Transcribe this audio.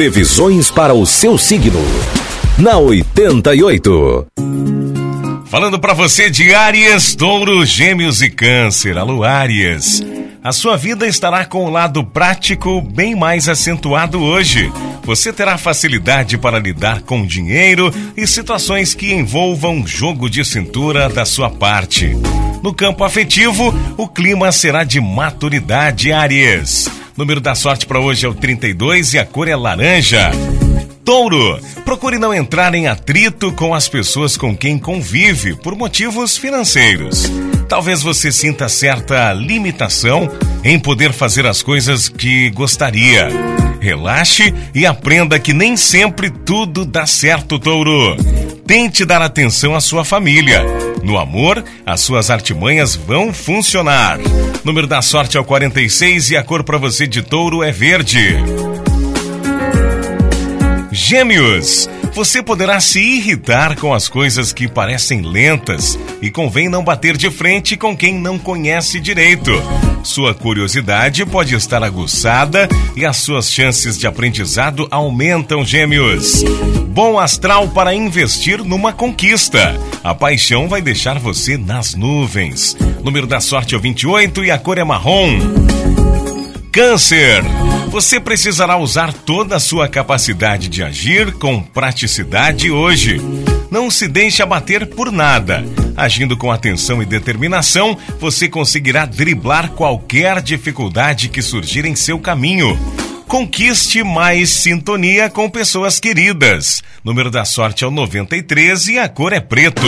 Previsões para o seu signo. Na 88. Falando para você de Áries, Touro, Gêmeos e Câncer. Alô, Áries. A sua vida estará com o lado prático bem mais acentuado hoje. Você terá facilidade para lidar com dinheiro e situações que envolvam jogo de cintura da sua parte. No campo afetivo, o clima será de maturidade, Áries. Número da sorte para hoje é o 32 e a cor é laranja. Touro, procure não entrar em atrito com as pessoas com quem convive por motivos financeiros. Talvez você sinta certa limitação em poder fazer as coisas que gostaria. Relaxe e aprenda que nem sempre tudo dá certo, Touro. Tente dar atenção à sua família. No amor, as suas artimanhas vão funcionar. Número da sorte é o 46 e a cor para você de touro é verde. Gêmeos, você poderá se irritar com as coisas que parecem lentas e convém não bater de frente com quem não conhece direito. Sua curiosidade pode estar aguçada e as suas chances de aprendizado aumentam, Gêmeos. Bom astral para investir numa conquista. A paixão vai deixar você nas nuvens. Número da sorte é o 28 e a cor é marrom. Câncer. Você precisará usar toda a sua capacidade de agir com praticidade hoje. Não se deixe abater por nada. Agindo com atenção e determinação, você conseguirá driblar qualquer dificuldade que surgir em seu caminho. Conquiste mais sintonia com pessoas queridas. Número da sorte é o 93 e a cor é preto.